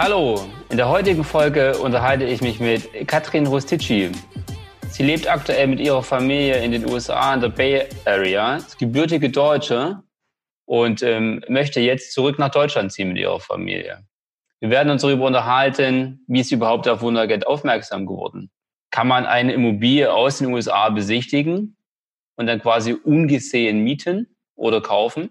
Hallo, in der heutigen Folge unterhalte ich mich mit Katrin Rusticci. Sie lebt aktuell mit ihrer Familie in den USA in der Bay Area, ist gebürtige Deutsche und ähm, möchte jetzt zurück nach Deutschland ziehen mit ihrer Familie. Wir werden uns darüber unterhalten, wie ist sie überhaupt auf Wundergeld aufmerksam geworden. Kann man eine Immobilie aus den USA besichtigen und dann quasi ungesehen mieten oder kaufen?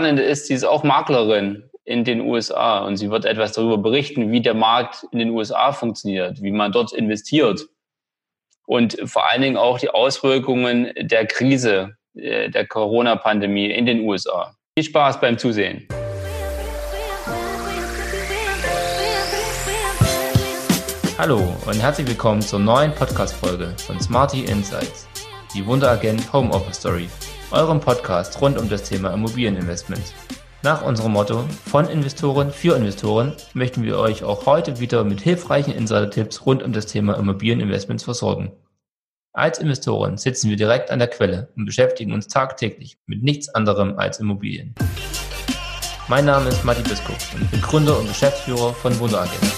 Spannende ist, sie ist auch Maklerin in den USA und sie wird etwas darüber berichten, wie der Markt in den USA funktioniert, wie man dort investiert und vor allen Dingen auch die Auswirkungen der Krise, äh, der Corona-Pandemie in den USA. Viel Spaß beim Zusehen. Hallo und herzlich willkommen zur neuen Podcast-Folge von Smarty Insights, die Wunderagent Home Office Story, eurem Podcast rund um das Thema Immobilieninvestment. Nach unserem Motto von Investoren für Investoren möchten wir euch auch heute wieder mit hilfreichen Insider-Tipps rund um das Thema Immobilieninvestments versorgen. Als Investoren sitzen wir direkt an der Quelle und beschäftigen uns tagtäglich mit nichts anderem als Immobilien. Mein Name ist Matti Biskop und ich bin Gründer und Geschäftsführer von Wunderagent.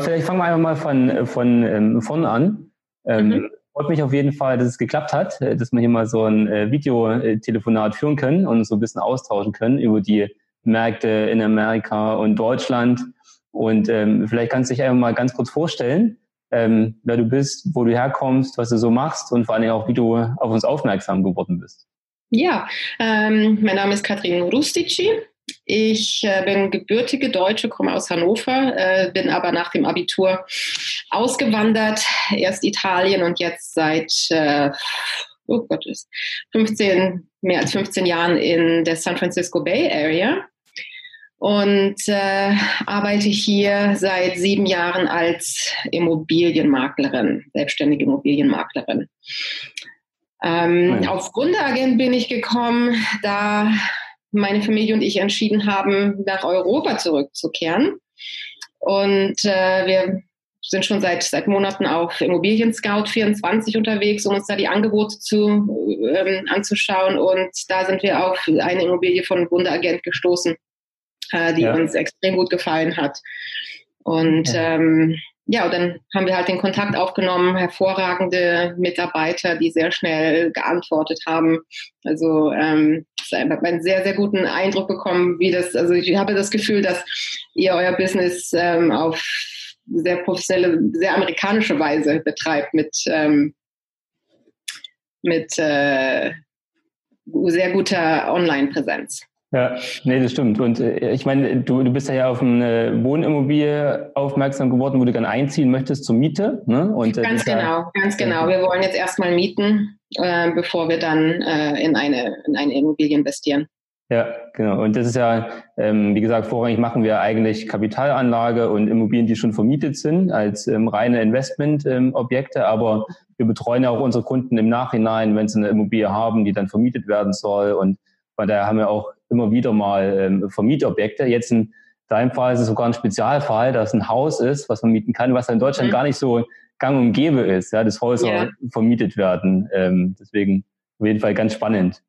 Vielleicht fangen wir einfach mal von, von ähm, vorne an. Ähm, mhm. Freut mich auf jeden Fall, dass es geklappt hat, äh, dass wir hier mal so ein äh, Videotelefonat führen können und so ein bisschen austauschen können über die Märkte in Amerika und Deutschland. Und ähm, vielleicht kannst du dich einfach mal ganz kurz vorstellen, ähm, wer du bist, wo du herkommst, was du so machst und vor allem auch, wie du auf uns aufmerksam geworden bist. Ja, ähm, mein Name ist Katrin Rustici. Ich äh, bin gebürtige Deutsche, komme aus Hannover, äh, bin aber nach dem Abitur ausgewandert, erst Italien und jetzt seit äh, oh Gott, 15, mehr als 15 Jahren in der San Francisco Bay Area und äh, arbeite hier seit sieben Jahren als Immobilienmaklerin, selbstständige Immobilienmaklerin. Ähm, Auf Gründeragent bin ich gekommen, da meine Familie und ich entschieden haben, nach Europa zurückzukehren. Und äh, wir sind schon seit, seit Monaten auf Immobilien Scout 24 unterwegs, um uns da die Angebote zu, ähm, anzuschauen. Und da sind wir auf eine Immobilie von Wunderagent gestoßen, äh, die ja. uns extrem gut gefallen hat. Und ja. ähm, ja, und dann haben wir halt den Kontakt aufgenommen, hervorragende Mitarbeiter, die sehr schnell geantwortet haben. Also ähm, ich habe einen sehr, sehr guten Eindruck bekommen, wie das, also ich habe das Gefühl, dass ihr euer Business ähm, auf sehr professionelle, sehr amerikanische Weise betreibt mit, ähm, mit äh, sehr guter Online-Präsenz. Ja, nee, das stimmt. Und äh, ich meine, du, du bist ja auf eine Wohnimmobilie aufmerksam geworden, wo du gerne einziehen möchtest zur Miete. Ne? Und, äh, ganz genau, ganz genau. Wir wollen jetzt erstmal mieten, äh, bevor wir dann äh, in, eine, in eine Immobilie investieren. Ja, genau. Und das ist ja, ähm, wie gesagt, vorrangig machen wir eigentlich Kapitalanlage und Immobilien, die schon vermietet sind, als ähm, reine Investmentobjekte. Ähm, Aber wir betreuen ja auch unsere Kunden im Nachhinein, wenn sie eine Immobilie haben, die dann vermietet werden soll. Und von daher haben wir auch immer wieder mal ähm, Vermietobjekte. Jetzt in deinem Fall ist es sogar ein Spezialfall, dass ein Haus ist, was man mieten kann, was in Deutschland mhm. gar nicht so gang und gäbe ist, ja, dass Häuser yeah. vermietet werden. Ähm, deswegen auf jeden Fall ganz spannend.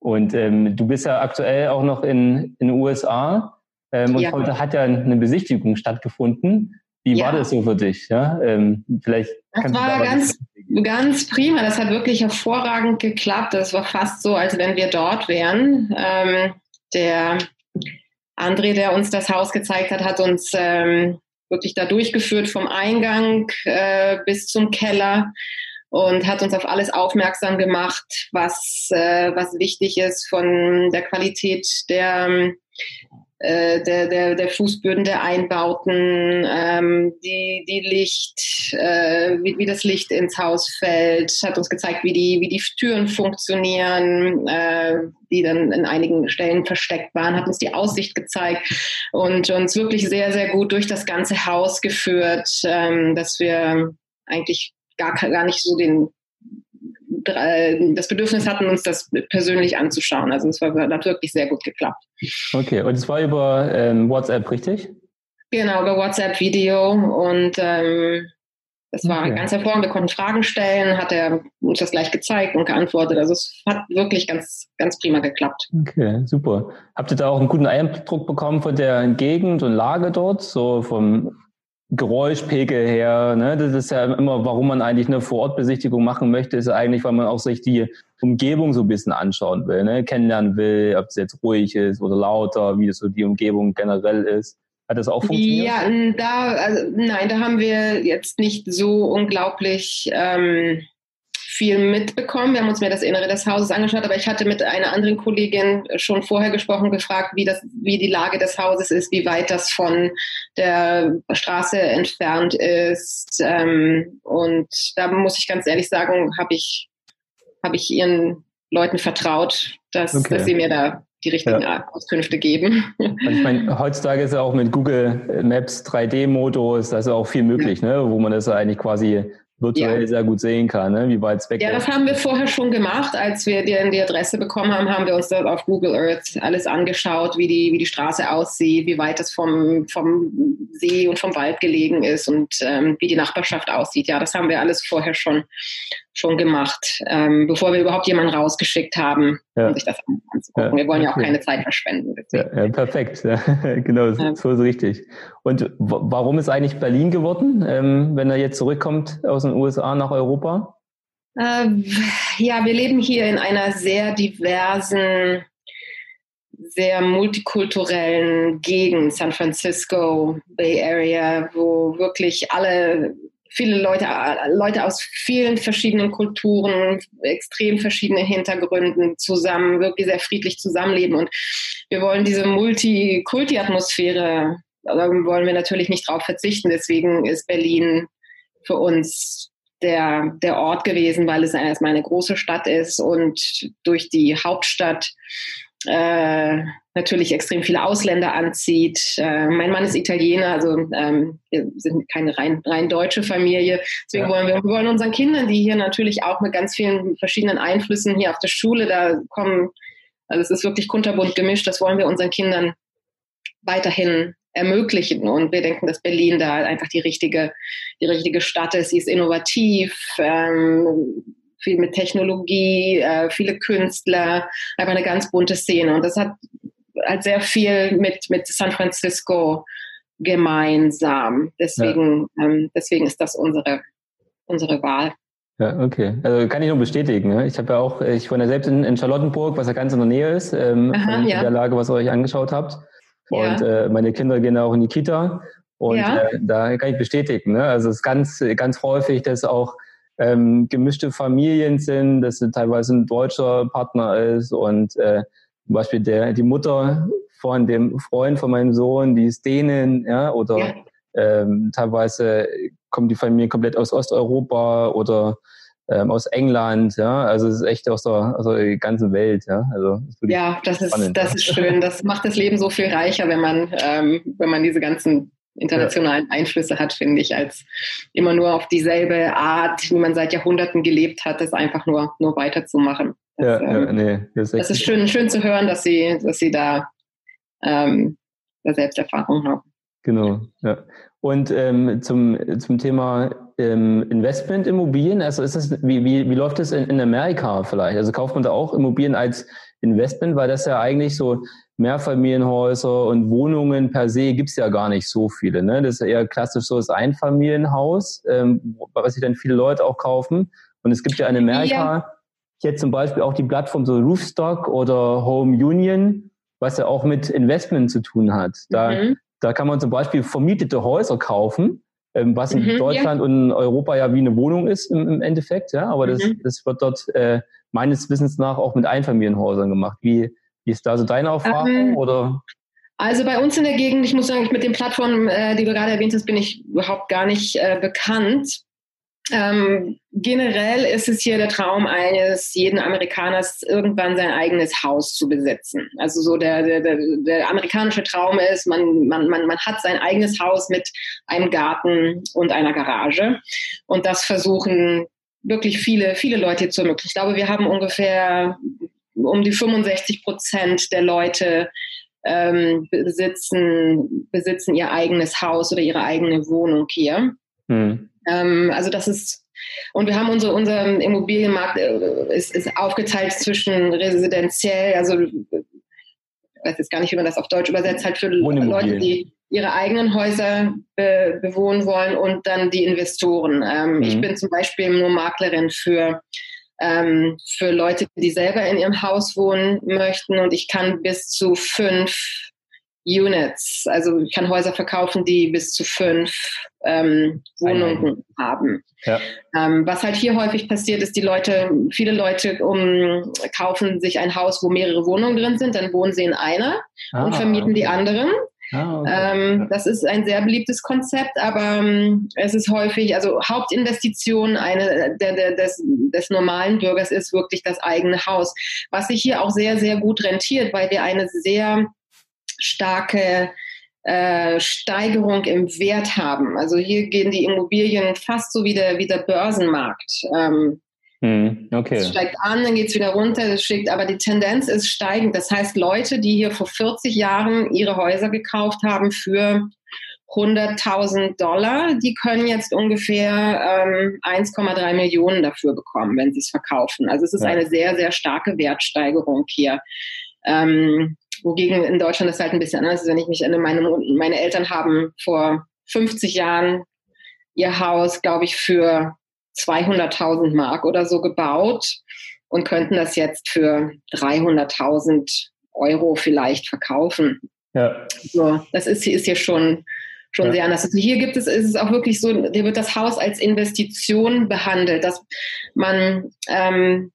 Und ähm, du bist ja aktuell auch noch in, in den USA ähm, und ja. heute hat ja eine Besichtigung stattgefunden. Wie ja. war das so für dich? Ja, ähm, vielleicht das war ganz, ganz prima. Das hat wirklich hervorragend geklappt. Das war fast so, als wenn wir dort wären. Ähm, der André, der uns das Haus gezeigt hat, hat uns ähm, wirklich da durchgeführt vom Eingang äh, bis zum Keller und hat uns auf alles aufmerksam gemacht, was, äh, was wichtig ist von der Qualität der äh, der, der, der Fußböden der Einbauten, ähm, die, die Licht, äh, wie, wie das Licht ins Haus fällt, hat uns gezeigt, wie die, wie die Türen funktionieren, äh, die dann in einigen Stellen versteckt waren, hat uns die Aussicht gezeigt und uns wirklich sehr, sehr gut durch das ganze Haus geführt, ähm, dass wir eigentlich gar, gar nicht so den das Bedürfnis hatten, uns das persönlich anzuschauen. Also es war, hat wirklich sehr gut geklappt. Okay, und es war über ähm, WhatsApp, richtig? Genau, über WhatsApp-Video und ähm, Das war okay. ganz hervorragend. Wir konnten Fragen stellen, hat er uns das gleich gezeigt und geantwortet. Also es hat wirklich ganz, ganz prima geklappt. Okay, super. Habt ihr da auch einen guten Eindruck bekommen von der Gegend und Lage dort, so vom Geräuschpegel her? Ne? Das ist ja immer, warum man eigentlich eine Vorortbesichtigung machen möchte, ist eigentlich, weil man auch sich die Umgebung so ein bisschen anschauen will, ne? kennenlernen will, ob es jetzt ruhig ist oder lauter, wie so die Umgebung generell ist. Hat das auch funktioniert? Ja, da, also, nein, da haben wir jetzt nicht so unglaublich ähm, viel mitbekommen. Wir haben uns mehr das Innere des Hauses angeschaut, aber ich hatte mit einer anderen Kollegin schon vorher gesprochen, gefragt, wie, das, wie die Lage des Hauses ist, wie weit das von der Straße entfernt ist. Ähm, und da muss ich ganz ehrlich sagen, habe ich, hab ich ihren Leuten vertraut, dass, okay. dass sie mir da die richtigen ja. Auskünfte geben. Also ich meine, heutzutage ist ja auch mit Google Maps 3D-Modus, da ist ja auch viel möglich, ja. ne? wo man das ja eigentlich quasi virtuell ja. sehr gut sehen kann, ne? wie weit es weg ist. Ja, das haben wir vorher schon gemacht. Als wir die, die Adresse bekommen haben, haben wir uns das auf Google Earth alles angeschaut, wie die, wie die Straße aussieht, wie weit es vom, vom See und vom Wald gelegen ist und ähm, wie die Nachbarschaft aussieht. Ja, das haben wir alles vorher schon, schon gemacht, ähm, bevor wir überhaupt jemanden rausgeschickt haben, ja. um sich das anzugucken. Ja, wir wollen ja auch keine Zeit verschwenden. Ja, perfekt, genau, so ist richtig. Und warum ist eigentlich Berlin geworden, ähm, wenn er jetzt zurückkommt aus den USA nach Europa? Ähm, ja, wir leben hier in einer sehr diversen, sehr multikulturellen Gegend, San Francisco, Bay Area, wo wirklich alle viele Leute, Leute aus vielen verschiedenen Kulturen, extrem verschiedenen Hintergründen zusammen, wirklich sehr friedlich zusammenleben. Und wir wollen diese Multikulti-Atmosphäre, da wollen wir natürlich nicht drauf verzichten. Deswegen ist Berlin für uns der, der Ort gewesen, weil es erstmal eine große Stadt ist und durch die Hauptstadt äh, natürlich extrem viele Ausländer anzieht. Äh, mein Mann ist Italiener, also ähm, wir sind keine rein, rein deutsche Familie. Deswegen ja. wollen wir, wir wollen unseren Kindern, die hier natürlich auch mit ganz vielen verschiedenen Einflüssen hier auf der Schule, da kommen, also es ist wirklich kunterbunt gemischt, das wollen wir unseren Kindern weiterhin ermöglichen. Und wir denken, dass Berlin da einfach die richtige, die richtige Stadt ist. Sie ist innovativ, ähm, viel mit Technologie, äh, viele Künstler, einfach eine ganz bunte Szene. Und das hat halt sehr viel mit, mit San Francisco gemeinsam. Deswegen, ja. ähm, deswegen ist das unsere, unsere Wahl. Ja, okay. Also kann ich nur bestätigen. Ne? Ich habe ja auch, ich wohne ja selbst in, in, Charlottenburg, was ja ganz in der Nähe ist, ähm, Aha, ja. der Lage, was ihr euch angeschaut habt. Und ja. äh, meine Kinder gehen auch in die Kita. Und äh, da kann ich bestätigen. Ne? Also es ist ganz, ganz häufig, dass auch ähm, gemischte Familien sind, dass teilweise ein deutscher Partner ist und äh, zum Beispiel der, die Mutter von dem Freund von meinem Sohn, die ist Dänen, ja, oder ja. Ähm, teilweise kommt die Familie komplett aus Osteuropa oder ähm, aus England, ja, also es ist echt aus der, aus der ganzen Welt, ja. Also das ja, das ist spannend, das ja. ist schön. Das macht das Leben so viel reicher, wenn man ähm, wenn man diese ganzen internationalen. Einflüsse hat, finde ich, als immer nur auf dieselbe Art, wie man seit Jahrhunderten gelebt hat, das einfach nur, nur weiterzumachen. Das, ja, ähm, ja, nee, das ist, das ist schön, schön zu hören, dass Sie, dass Sie da, ähm, da Selbsterfahrung haben. Genau, ja. Und ähm, zum, zum Thema ähm, Investmentimmobilien, also ist das, wie, wie, wie läuft das in, in Amerika vielleicht? Also kauft man da auch Immobilien als Investment, weil das ja eigentlich so Mehrfamilienhäuser und Wohnungen per se gibt's ja gar nicht so viele. Ne? Das ist ja eher klassisch so das Einfamilienhaus, ähm, was sich dann viele Leute auch kaufen. Und es gibt ja in Amerika ja. Jetzt zum Beispiel auch die Plattform so Roofstock oder Home Union, was ja auch mit Investment zu tun hat. Da, mhm. da kann man zum Beispiel vermietete Häuser kaufen, ähm, was in mhm, Deutschland ja. und in Europa ja wie eine Wohnung ist im, im Endeffekt. Ja? Aber mhm. das, das wird dort äh, meines Wissens nach auch mit Einfamilienhäusern gemacht. Wie, wie ist da so deine Erfahrung? Ähm, oder? Also bei uns in der Gegend, ich muss sagen, mit den Plattformen, äh, die du gerade erwähnt hast, bin ich überhaupt gar nicht äh, bekannt. Ähm, generell ist es hier der Traum eines jeden Amerikaners, irgendwann sein eigenes Haus zu besitzen. Also so der, der, der, der amerikanische Traum ist, man, man, man, man hat sein eigenes Haus mit einem Garten und einer Garage. Und das versuchen wirklich viele, viele Leute zu ermöglichen. Ich glaube, wir haben ungefähr um die 65 Prozent der Leute ähm, besitzen, besitzen ihr eigenes Haus oder ihre eigene Wohnung hier. Mhm. Ähm, also das ist und wir haben unsere, unser Immobilienmarkt äh, ist, ist aufgeteilt zwischen residenziell, also ich weiß jetzt gar nicht, wie man das auf Deutsch übersetzt, halt für Leute, die ihre eigenen Häuser be bewohnen wollen und dann die Investoren. Ähm, mhm. Ich bin zum Beispiel nur Maklerin für ähm, für Leute, die selber in ihrem Haus wohnen möchten und ich kann bis zu fünf Units. Also ich kann Häuser verkaufen, die bis zu fünf ähm, Wohnungen haben. Ja. Ähm, was halt hier häufig passiert, ist, die Leute, viele Leute um, kaufen sich ein Haus, wo mehrere Wohnungen drin sind, dann wohnen sie in einer ah, und vermieten okay. die anderen. Ah, okay. ähm, das ist ein sehr beliebtes Konzept, aber ähm, es ist häufig, also Hauptinvestition eine, der, der, des, des normalen Bürgers ist wirklich das eigene Haus, was sich hier auch sehr, sehr gut rentiert, weil wir eine sehr starke äh, Steigerung im Wert haben. Also hier gehen die Immobilien fast so wie der, wie der Börsenmarkt. Ähm, hm, okay. Es steigt an, dann geht es wieder runter, es steigt, aber die Tendenz ist steigend. Das heißt, Leute, die hier vor 40 Jahren ihre Häuser gekauft haben für 100.000 Dollar, die können jetzt ungefähr ähm, 1,3 Millionen dafür bekommen, wenn sie es verkaufen. Also es ist ja. eine sehr, sehr starke Wertsteigerung hier. Ähm, Wogegen in Deutschland ist halt ein bisschen anders. Wenn ich mich erinnere, meine, meine Eltern haben vor 50 Jahren ihr Haus, glaube ich, für 200.000 Mark oder so gebaut und könnten das jetzt für 300.000 Euro vielleicht verkaufen. Ja. So, das ist, ist hier schon, schon ja. sehr anders. Also hier gibt es, ist es auch wirklich so, hier wird das Haus als Investition behandelt, dass man ähm,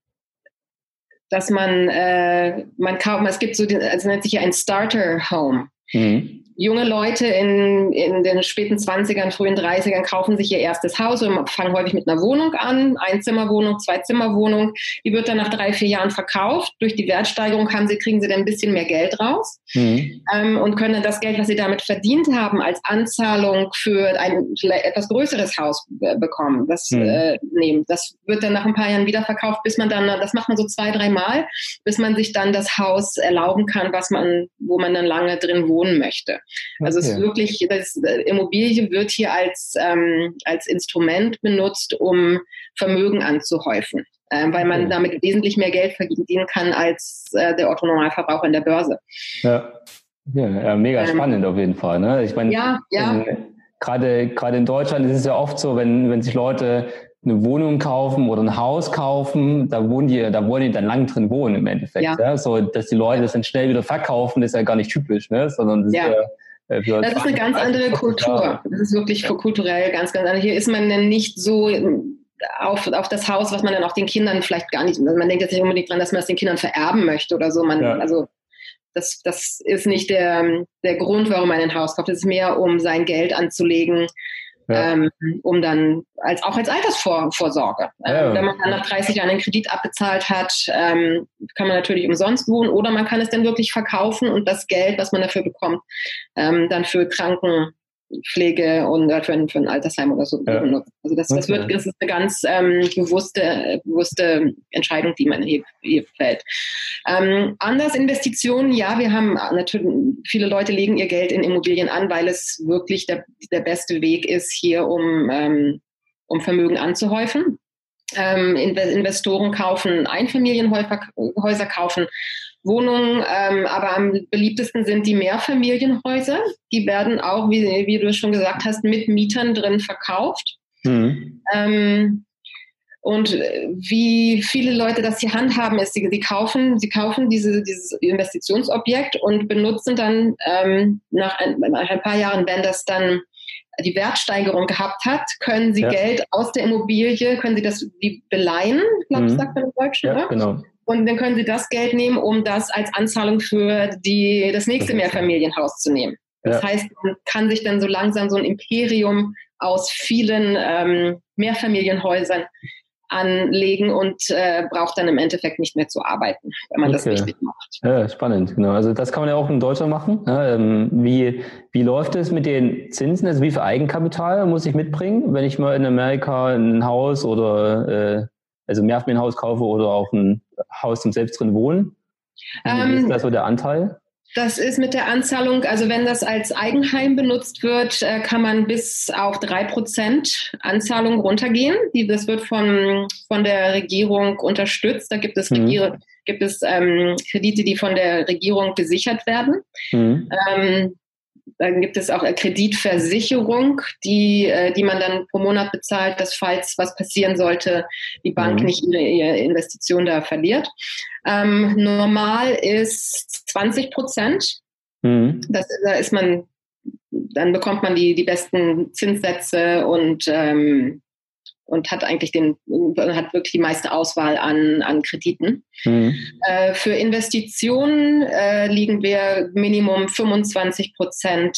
dass man, äh, man kauft, es gibt so, also nennt sich ja ein Starter Home. Mhm junge Leute in, in den späten 20ern, frühen 30ern kaufen sich ihr erstes Haus und fangen häufig mit einer Wohnung an, Einzimmerwohnung, Zweizimmerwohnung. Die wird dann nach drei, vier Jahren verkauft. Durch die Wertsteigerung haben sie, kriegen sie dann ein bisschen mehr Geld raus mhm. ähm, und können dann das Geld, was sie damit verdient haben, als Anzahlung für ein etwas größeres Haus bekommen. Das mhm. äh, nehmen. Das wird dann nach ein paar Jahren wieder verkauft, bis man dann, das macht man so zwei, drei Mal, bis man sich dann das Haus erlauben kann, was man, wo man dann lange drin wohnen möchte. Also okay. es ist wirklich, das äh, Immobilie wird hier als, ähm, als Instrument benutzt, um Vermögen anzuhäufen, äh, weil man okay. damit wesentlich mehr Geld verdienen kann als äh, der Otto-Normalverbraucher in der Börse. Ja, ja, ja mega ähm, spannend auf jeden Fall. Ne? Ich meine, ja, ja. gerade gerade in Deutschland ist es ja oft so, wenn, wenn sich Leute eine Wohnung kaufen oder ein Haus kaufen, da wohnen die, da wollen die dann lang drin wohnen im Endeffekt. Ja. ja? So, dass die Leute das dann schnell wieder verkaufen, ist ja gar nicht typisch, ne? Sondern das ja. ist ja äh, das ist eine ganz andere Kultur. Das ist wirklich kulturell ganz, ganz anders. Hier ist man dann nicht so auf, auf das Haus, was man dann auch den Kindern vielleicht gar nicht, also man denkt jetzt nicht unbedingt dran, dass man es den Kindern vererben möchte oder so. Man, ja. Also das, das ist nicht der, der Grund, warum man ein Haus kauft. Es ist mehr, um sein Geld anzulegen, ja. ähm, um dann als auch als Altersvorsorge. Ja, ähm, wenn man dann nach 30 Jahren einen Kredit abbezahlt hat, ähm, kann man natürlich umsonst wohnen oder man kann es dann wirklich verkaufen und das Geld, was man dafür bekommt, ähm, dann für Kranken Pflege und für ein, für ein Altersheim oder so ja. benutzt. Also das, das, wird, das ist eine ganz ähm, bewusste, bewusste Entscheidung, die man hier, hier fällt. Ähm, anders Investitionen, ja, wir haben natürlich, viele Leute legen ihr Geld in Immobilien an, weil es wirklich der, der beste Weg ist, hier um, ähm, um Vermögen anzuhäufen. Ähm, Investoren kaufen Einfamilienhäuser, kaufen Wohnungen, ähm, aber am beliebtesten sind die Mehrfamilienhäuser. Die werden auch, wie, wie du schon gesagt hast, mit Mietern drin verkauft. Mhm. Ähm, und wie viele Leute das hier handhaben, ist, sie, sie kaufen, sie kaufen diese, dieses Investitionsobjekt und benutzen dann ähm, nach, ein, nach ein paar Jahren, wenn das dann die Wertsteigerung gehabt hat, können sie ja. Geld aus der Immobilie, können sie das beleihen, glaube ich, mhm. sagt man im Deutschen, ja, oder? Genau. Und dann können Sie das Geld nehmen, um das als Anzahlung für die, das nächste Mehrfamilienhaus zu nehmen. Das ja. heißt, man kann sich dann so langsam so ein Imperium aus vielen ähm, Mehrfamilienhäusern anlegen und äh, braucht dann im Endeffekt nicht mehr zu arbeiten, wenn man okay. das richtig macht. Ja, spannend, genau. Also das kann man ja auch in Deutschland machen. Ähm, wie, wie läuft es mit den Zinsen? Also wie viel Eigenkapital muss ich mitbringen, wenn ich mal in Amerika ein Haus oder äh, also Mehrfamilienhaus kaufe oder auch ein Haus zum selbst drin wohnen? Wie ähm, ist das so der Anteil? Das ist mit der Anzahlung, also wenn das als Eigenheim benutzt wird, äh, kann man bis auf drei Prozent Anzahlung runtergehen. das wird von, von der Regierung unterstützt. Da gibt es, mhm. Regier, gibt es ähm, Kredite, die von der Regierung gesichert werden. Mhm. Ähm, dann gibt es auch eine Kreditversicherung, die, äh, die man dann pro Monat bezahlt, dass falls was passieren sollte, die Bank mhm. nicht ihre, ihre, Investition da verliert. Ähm, normal ist 20 Prozent. Mhm. Das, da ist man, dann bekommt man die, die besten Zinssätze und ähm, und hat eigentlich den, hat wirklich die meiste Auswahl an, an Krediten. Mhm. Äh, für Investitionen äh, liegen wir Minimum 25 Prozent.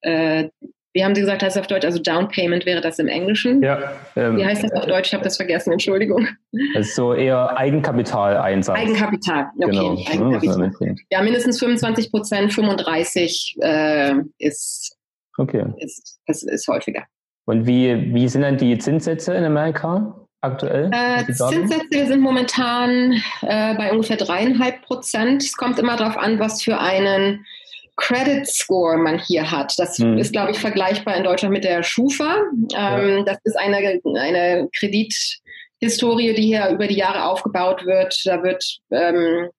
Äh, wie haben Sie gesagt, heißt das auf Deutsch? Also Down Payment wäre das im Englischen. Ja. Ähm, wie heißt das auf Deutsch? Ich habe das vergessen, Entschuldigung. Das ist so eher Eigenkapitaleinsatz. Eigenkapital, okay. Genau. Eigenkapital. Ja, mindestens 25 Prozent, 35 äh, ist, okay. ist, ist, ist häufiger. Und wie, wie sind dann die Zinssätze in Amerika aktuell? Äh, Zinssätze sind momentan äh, bei ungefähr dreieinhalb Prozent. Es kommt immer darauf an, was für einen Credit Score man hier hat. Das hm. ist, glaube ich, vergleichbar in Deutschland mit der Schufa. Ähm, ja. Das ist eine, eine Kredithistorie, die hier über die Jahre aufgebaut wird. Da wird ähm,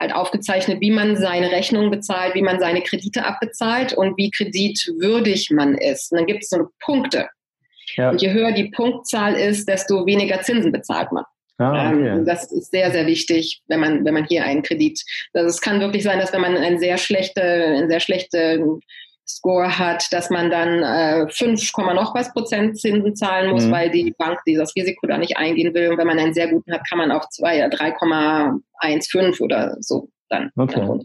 halt aufgezeichnet, wie man seine Rechnungen bezahlt, wie man seine Kredite abbezahlt und wie kreditwürdig man ist. Und dann gibt es so Punkte. Ja. Und je höher die Punktzahl ist, desto weniger Zinsen bezahlt man. Ah, okay. ähm, das ist sehr, sehr wichtig, wenn man, wenn man hier einen Kredit. Also es kann wirklich sein, dass wenn man ein sehr schlechte, ein sehr schlechte Score hat, dass man dann äh, 5, noch was Prozent Zinsen zahlen muss, mhm. weil die Bank dieses Risiko da nicht eingehen will. Und wenn man einen sehr guten hat, kann man auch 3,15 oder so dann. Okay. Dann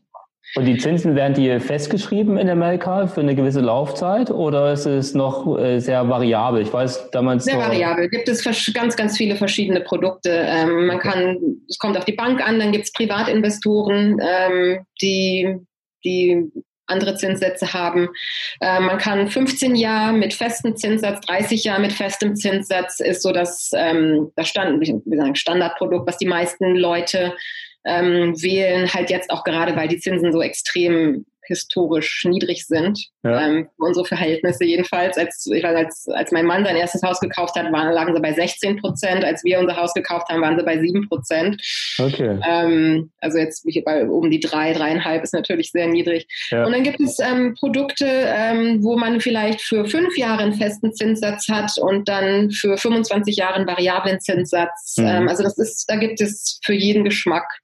und die Zinsen werden die festgeschrieben in Amerika für eine gewisse Laufzeit oder ist es noch äh, sehr variabel? Ich weiß damals. Sehr variabel. Gibt es ganz, ganz viele verschiedene Produkte. Ähm, man kann, es kommt auf die Bank an, dann gibt es Privatinvestoren, ähm, die, die andere Zinssätze haben. Äh, man kann 15 Jahre mit festem Zinssatz, 30 Jahre mit festem Zinssatz ist so das, ähm, das Stand, sagen, Standardprodukt, was die meisten Leute ähm, wählen, halt jetzt auch gerade, weil die Zinsen so extrem historisch niedrig sind. Ja. Ähm, unsere Verhältnisse jedenfalls. Als, ich weiß, als, als mein Mann sein erstes Haus gekauft hat, waren, lagen sie bei 16 Prozent. Als wir unser Haus gekauft haben, waren sie bei 7 Prozent. Okay. Ähm, also jetzt bei um die drei, dreieinhalb ist natürlich sehr niedrig. Ja. Und dann gibt es ähm, Produkte, ähm, wo man vielleicht für fünf Jahre einen festen Zinssatz hat und dann für 25 Jahre einen variablen Zinssatz. Mhm. Ähm, also das ist, da gibt es für jeden Geschmack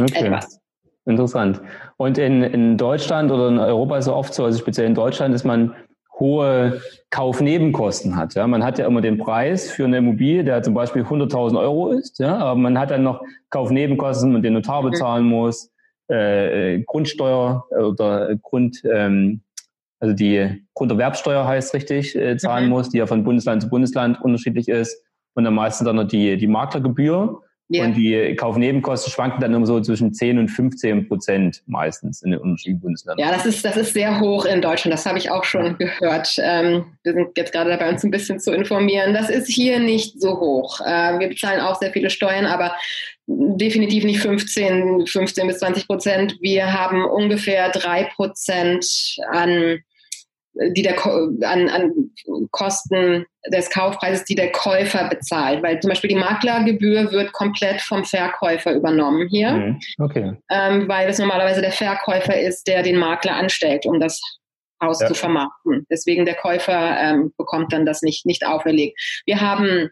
okay. etwas. Interessant. Und in, in Deutschland oder in Europa ist es oft so, also speziell in Deutschland, dass man hohe Kaufnebenkosten hat. Ja, man hat ja immer den Preis für eine Immobilie, der zum Beispiel 100.000 Euro ist, ja, aber man hat dann noch Kaufnebenkosten und den Notar mhm. bezahlen muss, äh, äh, Grundsteuer oder Grund, ähm, also die Grunderwerbsteuer heißt richtig, äh, zahlen mhm. muss, die ja von Bundesland zu Bundesland unterschiedlich ist und dann meistens dann noch die, die Maklergebühr ja. Und die Kaufnebenkosten schwanken dann immer so zwischen 10 und 15 Prozent meistens in den unterschiedlichen Bundesländern. Ja, das ist, das ist sehr hoch in Deutschland. Das habe ich auch schon gehört. Ähm, wir sind jetzt gerade dabei, uns ein bisschen zu informieren. Das ist hier nicht so hoch. Äh, wir bezahlen auch sehr viele Steuern, aber definitiv nicht 15, 15 bis 20 Prozent. Wir haben ungefähr drei Prozent an die der an, an Kosten des Kaufpreises, die der Käufer bezahlt. Weil zum Beispiel die Maklergebühr wird komplett vom Verkäufer übernommen hier. Mhm. Okay. Ähm, weil es normalerweise der Verkäufer ist, der den Makler anstellt, um das Haus ja. zu vermarkten. Deswegen der Käufer ähm, bekommt dann das nicht, nicht auferlegt. Wir haben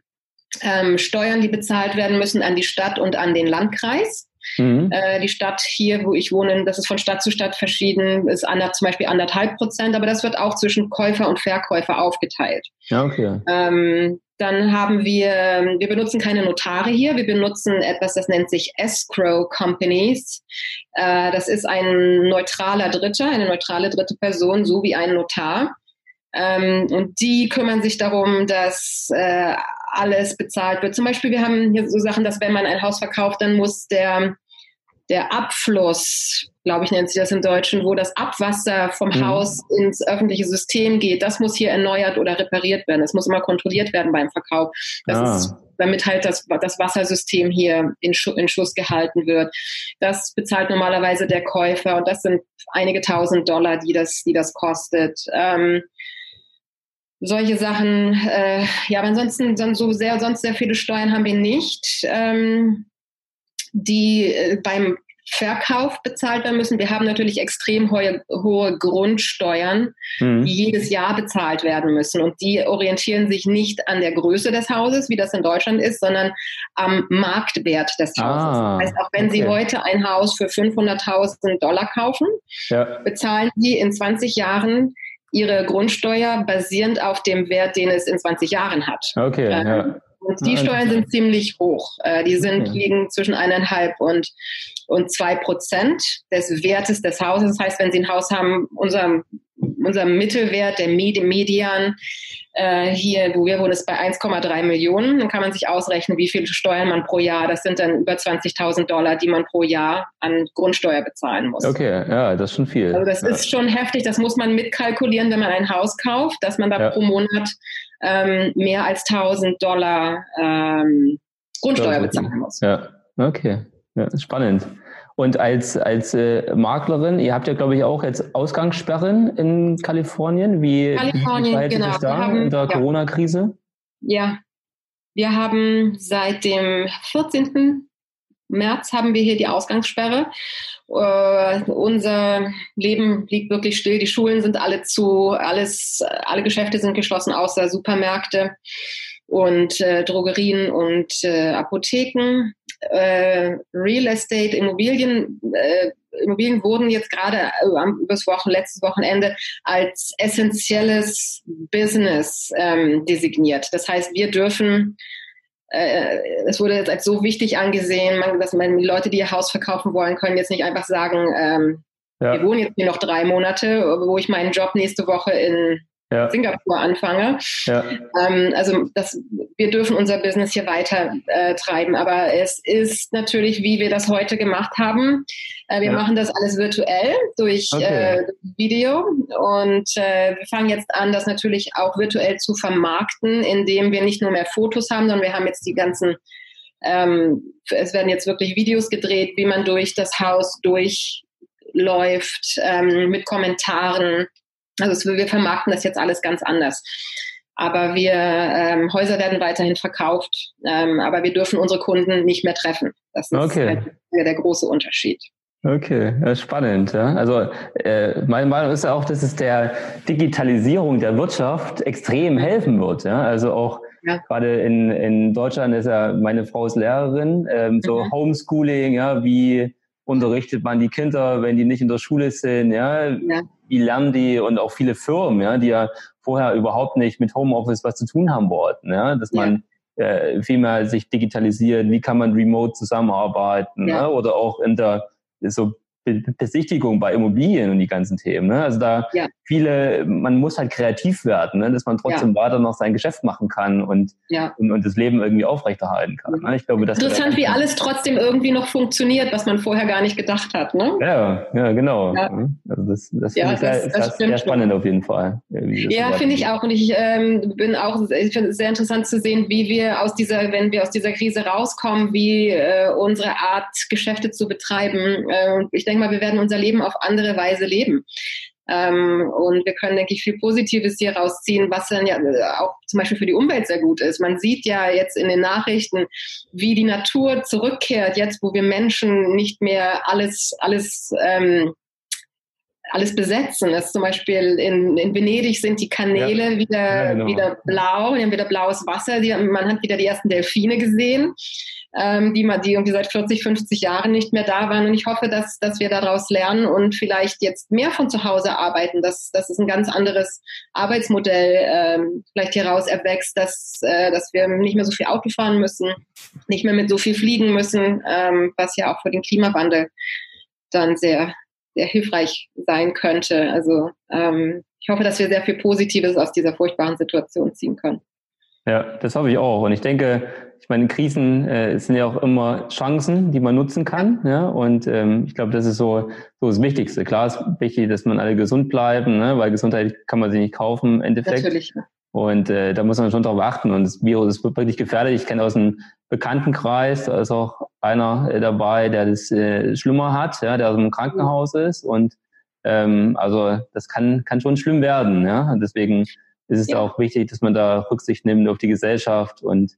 ähm, Steuern, die bezahlt werden müssen an die Stadt und an den Landkreis. Mhm. Äh, die Stadt hier, wo ich wohne, das ist von Stadt zu Stadt verschieden, ist ander, zum Beispiel anderthalb Prozent, aber das wird auch zwischen Käufer und Verkäufer aufgeteilt. Ja, okay. Ähm, dann haben wir, wir benutzen keine Notare hier, wir benutzen etwas, das nennt sich Escrow Companies. Äh, das ist ein neutraler Dritter, eine neutrale dritte Person, so wie ein Notar. Ähm, und die kümmern sich darum, dass äh, alles bezahlt wird. Zum Beispiel, wir haben hier so Sachen, dass wenn man ein Haus verkauft, dann muss der, der Abfluss, glaube ich, nennt sich das im Deutschen, wo das Abwasser vom mhm. Haus ins öffentliche System geht, das muss hier erneuert oder repariert werden. Das muss immer kontrolliert werden beim Verkauf. Das ah. ist damit halt das, das Wassersystem hier in, Schu in Schuss gehalten wird. Das bezahlt normalerweise der Käufer und das sind einige tausend Dollar, die das, die das kostet. Ähm, solche Sachen, äh, ja, aber ansonsten so sehr, sonst sehr viele Steuern haben wir nicht, ähm, die äh, beim Verkauf bezahlt werden müssen. Wir haben natürlich extrem hohe, hohe Grundsteuern, mhm. die jedes Jahr bezahlt werden müssen. Und die orientieren sich nicht an der Größe des Hauses, wie das in Deutschland ist, sondern am Marktwert des Hauses. Ah, das heißt, auch wenn okay. Sie heute ein Haus für 500.000 Dollar kaufen, ja. bezahlen Sie in 20 Jahren ihre Grundsteuer basierend auf dem Wert, den es in 20 Jahren hat. Okay, ähm, ja. Und die Steuern sind ziemlich hoch. Äh, die sind okay. liegen zwischen eineinhalb und, und zwei Prozent des Wertes des Hauses. Das heißt, wenn Sie ein Haus haben, unser, unser Mittelwert, der Median, äh, hier, wo wir wohnen, ist bei 1,3 Millionen. Dann kann man sich ausrechnen, wie viel Steuern man pro Jahr, das sind dann über 20.000 Dollar, die man pro Jahr an Grundsteuer bezahlen muss. Okay, ja, das ist schon viel. Also das ja. ist schon heftig, das muss man mitkalkulieren, wenn man ein Haus kauft, dass man da ja. pro Monat ähm, mehr als 1000 Dollar ähm, Grundsteuer bezahlen muss. Ja, okay, ja, spannend. Und als, als äh, Maklerin, ihr habt ja, glaube ich, auch jetzt Ausgangssperren in Kalifornien. Wie, Kalifornien, wie genau. sich da haben, in der ja. Corona-Krise? Ja, wir haben seit dem 14. März haben wir hier die Ausgangssperre. Uh, unser Leben liegt wirklich still. Die Schulen sind alle zu, alles, alle Geschäfte sind geschlossen, außer Supermärkte und äh, Drogerien und äh, Apotheken. Äh, Real Estate, Immobilien, äh, Immobilien wurden jetzt gerade äh, übers Wochen, letztes Wochenende als essentielles Business ähm, designiert. Das heißt, wir dürfen äh, es wurde jetzt als so wichtig angesehen, man, dass man die Leute, die ihr Haus verkaufen wollen, können jetzt nicht einfach sagen, ähm, ja. wir wohnen jetzt hier noch drei Monate, wo ich meinen Job nächste Woche in ja. Singapur anfange. Ja. Ähm, also das, wir dürfen unser Business hier weiter äh, treiben, aber es ist natürlich, wie wir das heute gemacht haben. Äh, wir ja. machen das alles virtuell durch okay. äh, Video und äh, wir fangen jetzt an, das natürlich auch virtuell zu vermarkten, indem wir nicht nur mehr Fotos haben, sondern wir haben jetzt die ganzen ähm, es werden jetzt wirklich Videos gedreht, wie man durch das Haus durchläuft, ähm, mit Kommentaren, also wir vermarkten das jetzt alles ganz anders. Aber wir ähm, Häuser werden weiterhin verkauft, ähm, aber wir dürfen unsere Kunden nicht mehr treffen. Das ist okay. halt der große Unterschied. Okay, spannend. Ja. Also äh, meine Meinung ist ja auch, dass es der Digitalisierung der Wirtschaft extrem helfen wird. Ja. Also auch ja. gerade in, in Deutschland ist ja meine Frau ist Lehrerin, ähm, so mhm. Homeschooling, ja, wie unterrichtet man die Kinder, wenn die nicht in der Schule sind, ja, ja. wie lernen die und auch viele Firmen, ja, die ja vorher überhaupt nicht mit Homeoffice was zu tun haben wollten, ja, dass man ja. äh, viel mehr sich digitalisiert, wie kann man remote zusammenarbeiten, ja. ne? oder auch in der so Besichtigung bei Immobilien und die ganzen Themen. Ne? Also da ja. viele, man muss halt kreativ werden, ne? dass man trotzdem ja. weiter noch sein Geschäft machen kann und, ja. und, und, das Leben irgendwie aufrechterhalten kann. Ne? Ich glaube, das Interessant, wie alles trotzdem irgendwie noch funktioniert, was man vorher gar nicht gedacht hat. Ne? Ja, ja, genau. Also das, das finde ich sehr, das sehr spannend auf jeden Fall. Ja, finde ich auch. Und ich ähm, bin auch, ich finde es sehr interessant zu sehen, wie wir aus dieser, wenn wir aus dieser Krise rauskommen, wie äh, unsere Art, Geschäfte zu betreiben. Äh, ich denke mal, wir werden unser Leben auf andere Weise leben. Ähm, und wir können, denke ich, viel Positives hier rausziehen, was dann ja auch zum Beispiel für die Umwelt sehr gut ist. Man sieht ja jetzt in den Nachrichten, wie die Natur zurückkehrt, jetzt wo wir Menschen nicht mehr alles, alles ähm, alles besetzen. Das zum Beispiel in, in Venedig sind die Kanäle ja. wieder, ja, genau. wieder blau, wir haben wieder blaues Wasser, die, man hat wieder die ersten Delfine gesehen, ähm, die, die irgendwie seit 40, 50 Jahren nicht mehr da waren. Und ich hoffe, dass, dass wir daraus lernen und vielleicht jetzt mehr von zu Hause arbeiten, dass, dass es ein ganz anderes Arbeitsmodell ähm, vielleicht hieraus erwächst, dass, äh, dass wir nicht mehr so viel Auto fahren müssen, nicht mehr mit so viel fliegen müssen, ähm, was ja auch für den Klimawandel dann sehr sehr hilfreich sein könnte. Also ähm, ich hoffe, dass wir sehr viel Positives aus dieser furchtbaren Situation ziehen können. Ja, das hoffe ich auch. Und ich denke, ich meine, Krisen äh, sind ja auch immer Chancen, die man nutzen kann. Ja? Und ähm, ich glaube, das ist so, so das Wichtigste. Klar ist wichtig, dass man alle gesund bleiben, ne? weil Gesundheit kann man sich nicht kaufen im Endeffekt. Natürlich. Und äh, da muss man schon darauf achten. Und das Virus ist wirklich gefährlich. Ich kenne aus einem Bekanntenkreis, da ist auch einer äh, dabei, der das äh, schlimmer hat, ja, der aus einem Krankenhaus ist. Und ähm, also das kann, kann schon schlimm werden. Ja? Und deswegen ist es ja. auch wichtig, dass man da Rücksicht nimmt auf die Gesellschaft und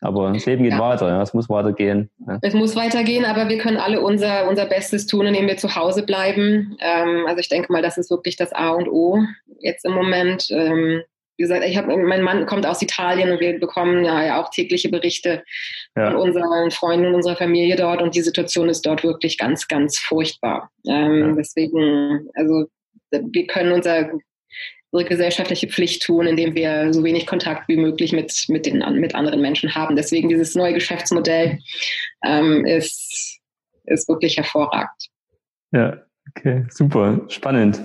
aber das Leben geht ja. weiter, ja. es muss weitergehen. Ja. Es muss weitergehen, aber wir können alle unser, unser Bestes tun, indem wir zu Hause bleiben. Ähm, also ich denke mal, das ist wirklich das A und O jetzt im Moment. Ähm, wie gesagt, ich habe, mein Mann kommt aus Italien und wir bekommen ja auch tägliche Berichte ja. von unseren Freunden und unserer Familie dort und die Situation ist dort wirklich ganz, ganz furchtbar. Ähm, deswegen, also wir können unser unsere gesellschaftliche Pflicht tun, indem wir so wenig Kontakt wie möglich mit, mit, den, mit anderen Menschen haben. Deswegen dieses neue Geschäftsmodell ähm, ist, ist wirklich hervorragend. Ja, okay, super, spannend.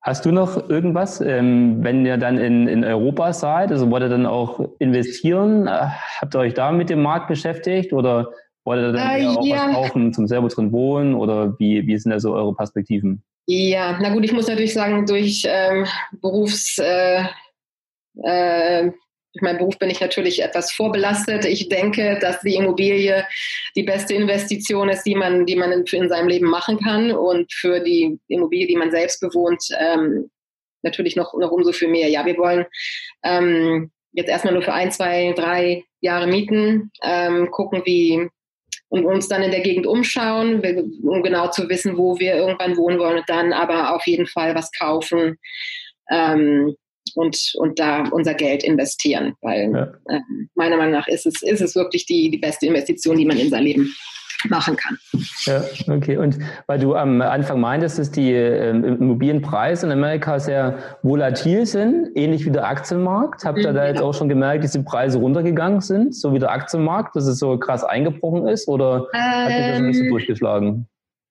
Hast du noch irgendwas, ähm, wenn ihr dann in, in Europa seid? Also wollt ihr dann auch investieren? Habt ihr euch da mit dem Markt beschäftigt oder wollt ihr dann äh, auch ja. was kaufen zum selber drin wohnen oder wie, wie sind da so eure Perspektiven? Ja, na gut, ich muss natürlich sagen, durch ähm, Berufs, äh, äh, meinen Beruf bin ich natürlich etwas vorbelastet. Ich denke, dass die Immobilie die beste Investition ist, die man, die man in, in seinem Leben machen kann und für die Immobilie, die man selbst bewohnt, ähm, natürlich noch, noch umso viel mehr. Ja, wir wollen ähm, jetzt erstmal nur für ein, zwei, drei Jahre mieten, ähm, gucken, wie und uns dann in der Gegend umschauen, um genau zu wissen, wo wir irgendwann wohnen wollen und dann aber auf jeden Fall was kaufen ähm, und, und da unser Geld investieren. Weil ja. äh, meiner Meinung nach ist es, ist es wirklich die, die beste Investition, die man in sein Leben machen kann. Ja, okay. Und weil du am Anfang meintest, dass die ähm, Immobilienpreise in Amerika sehr volatil sind, ähnlich wie der Aktienmarkt. Habt ihr mhm, da jetzt auch schon gemerkt, dass die Preise runtergegangen sind, so wie der Aktienmarkt, dass es so krass eingebrochen ist? Oder ähm, hat sich das nicht so ähm, durchgeschlagen?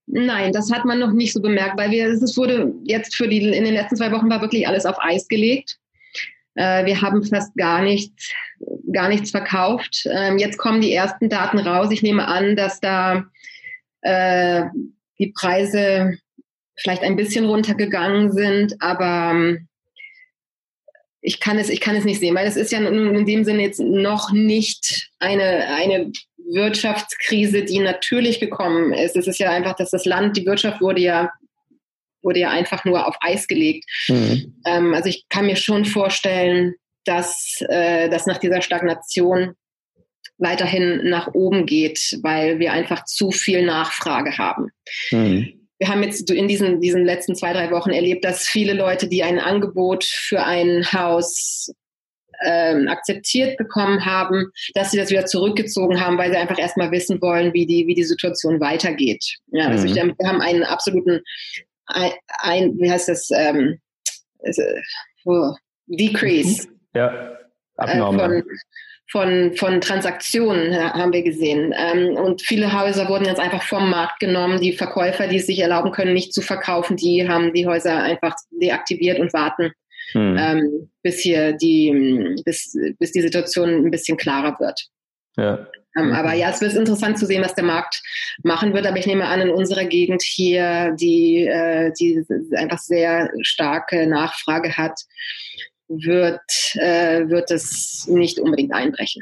Nein, das hat man noch nicht so bemerkt, weil wir, es wurde jetzt für die, in den letzten zwei Wochen war wirklich alles auf Eis gelegt. Äh, wir haben fast gar nichts, gar nichts verkauft. Ähm, jetzt kommen die ersten Daten raus. Ich nehme an, dass da äh, die Preise vielleicht ein bisschen runtergegangen sind, aber ähm, ich kann es, ich kann es nicht sehen, weil es ist ja in dem Sinne jetzt noch nicht eine, eine Wirtschaftskrise, die natürlich gekommen ist. Es ist ja einfach, dass das Land, die Wirtschaft wurde ja wurde ja einfach nur auf Eis gelegt. Mhm. Ähm, also ich kann mir schon vorstellen, dass äh, das nach dieser Stagnation weiterhin nach oben geht, weil wir einfach zu viel Nachfrage haben. Mhm. Wir haben jetzt in diesen, diesen letzten zwei, drei Wochen erlebt, dass viele Leute, die ein Angebot für ein Haus ähm, akzeptiert bekommen haben, dass sie das wieder zurückgezogen haben, weil sie einfach erstmal wissen wollen, wie die, wie die Situation weitergeht. Ja, also mhm. ich, wir haben einen absoluten ein, ein wie heißt das, ähm, oh, Decrease. Ja, Abnahme. Äh, von, von, von Transaktionen haben wir gesehen. Ähm, und viele Häuser wurden jetzt einfach vom Markt genommen. Die Verkäufer, die es sich erlauben können, nicht zu verkaufen, die haben die Häuser einfach deaktiviert und warten, hm. ähm, bis hier die, bis, bis die Situation ein bisschen klarer wird. Ja. Ähm, aber ja, es wird interessant zu sehen, was der Markt machen wird. Aber ich nehme an, in unserer Gegend hier, die, äh, die einfach sehr starke Nachfrage hat, wird, äh, wird es nicht unbedingt einbrechen.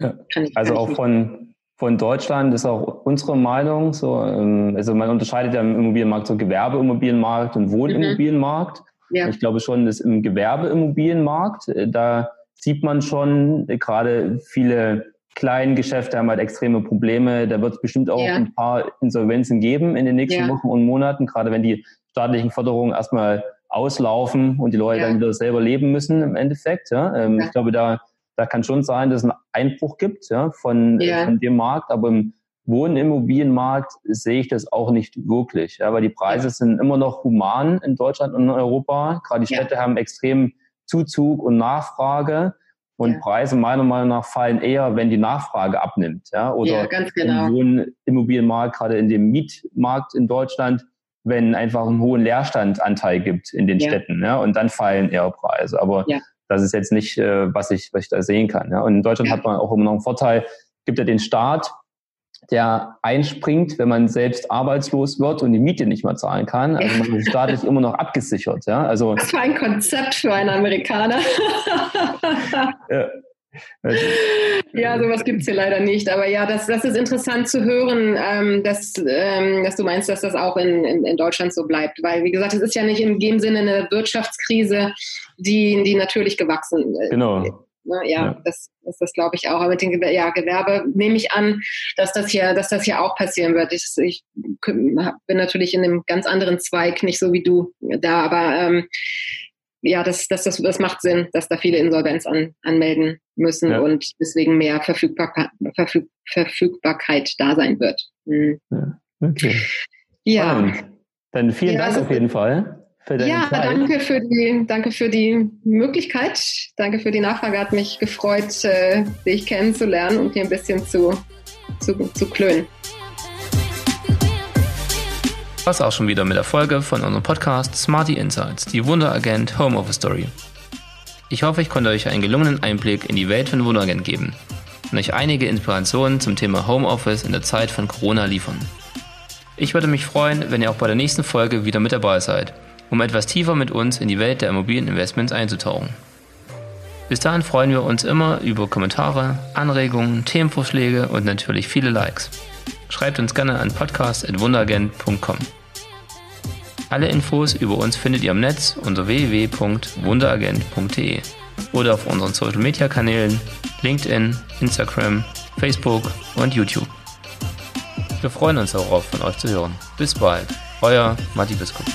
Ja. Ich, also auch von, von Deutschland ist auch unsere Meinung so, ähm, also man unterscheidet ja im Immobilienmarkt so Gewerbeimmobilienmarkt und Wohnimmobilienmarkt. Mhm. Ja. Ich glaube schon, dass im Gewerbeimmobilienmarkt, äh, da sieht man schon äh, gerade viele kleinen Geschäfte haben halt extreme Probleme. Da wird es bestimmt auch ja. ein paar Insolvenzen geben in den nächsten ja. Wochen und Monaten, gerade wenn die staatlichen Förderungen erstmal auslaufen und die Leute ja. dann wieder selber leben müssen im Endeffekt. Ja? Ähm, Ich glaube, da, da kann schon sein, dass es einen Einbruch gibt ja, von, von dem Markt, aber im Wohnimmobilienmarkt sehe ich das auch nicht wirklich, ja, weil die Preise sind immer noch human in Deutschland und in Europa. Gerade die Städte haben extrem Zuzug und Nachfrage. Und ja. Preise meiner Meinung nach fallen eher, wenn die Nachfrage abnimmt. Ja? Oder ja, ganz genau. im Wohnimmobilienmarkt, gerade in dem Mietmarkt in Deutschland, wenn einfach einen hohen Leerstandanteil gibt in den ja. Städten. Ja? Und dann fallen eher Preise. Aber ja. das ist jetzt nicht, äh, was, ich, was ich da sehen kann. Ja? Und in Deutschland hat man auch immer noch einen Vorteil, gibt ja den Staat, der einspringt, wenn man selbst arbeitslos wird und die Miete nicht mehr zahlen kann. Also man ist staatlich immer noch abgesichert. Ja? Also, Was für ein Konzept für einen Amerikaner. ja. Also, ja, sowas gibt es hier leider nicht. Aber ja, das, das ist interessant zu hören, ähm, dass, ähm, dass du meinst, dass das auch in, in, in, Deutschland so bleibt. Weil, wie gesagt, es ist ja nicht in dem Sinne eine Wirtschaftskrise, die, die natürlich gewachsen ist. Genau. Ne? Ja, ja, das, das, das glaube ich auch. Aber mit dem Gewer ja, Gewerbe nehme ich an, dass das hier, dass das hier auch passieren wird. Ich, ich bin natürlich in einem ganz anderen Zweig, nicht so wie du da, aber ähm, ja, das, das, das, das macht Sinn, dass da viele Insolvenz an, anmelden müssen ja. und deswegen mehr Verfügbarkeit, Verfüg, Verfügbarkeit da sein wird. Mhm. Ja, okay. Ja. Dann vielen ja, Dank auf jeden Fall für deine ja, Zeit. danke für die, danke für die Möglichkeit. Danke für die Nachfrage. Hat mich gefreut, äh, dich kennenzulernen und hier ein bisschen zu, zu, zu klönen. Das auch schon wieder mit der Folge von unserem Podcast Smarty Insights, die Wunderagent Home Office Story. Ich hoffe, ich konnte euch einen gelungenen Einblick in die Welt von Wunderagent geben und euch einige Inspirationen zum Thema Homeoffice in der Zeit von Corona liefern. Ich würde mich freuen, wenn ihr auch bei der nächsten Folge wieder mit dabei seid um etwas tiefer mit uns in die Welt der Immobilieninvestments einzutauchen. Bis dahin freuen wir uns immer über Kommentare, Anregungen, Themenvorschläge und natürlich viele Likes. Schreibt uns gerne an podcast.wunderagent.com. Alle Infos über uns findet ihr im Netz unter www.wunderagent.de oder auf unseren Social Media Kanälen LinkedIn, Instagram, Facebook und YouTube. Wir freuen uns darauf, von euch zu hören. Bis bald, euer Matti Biskup.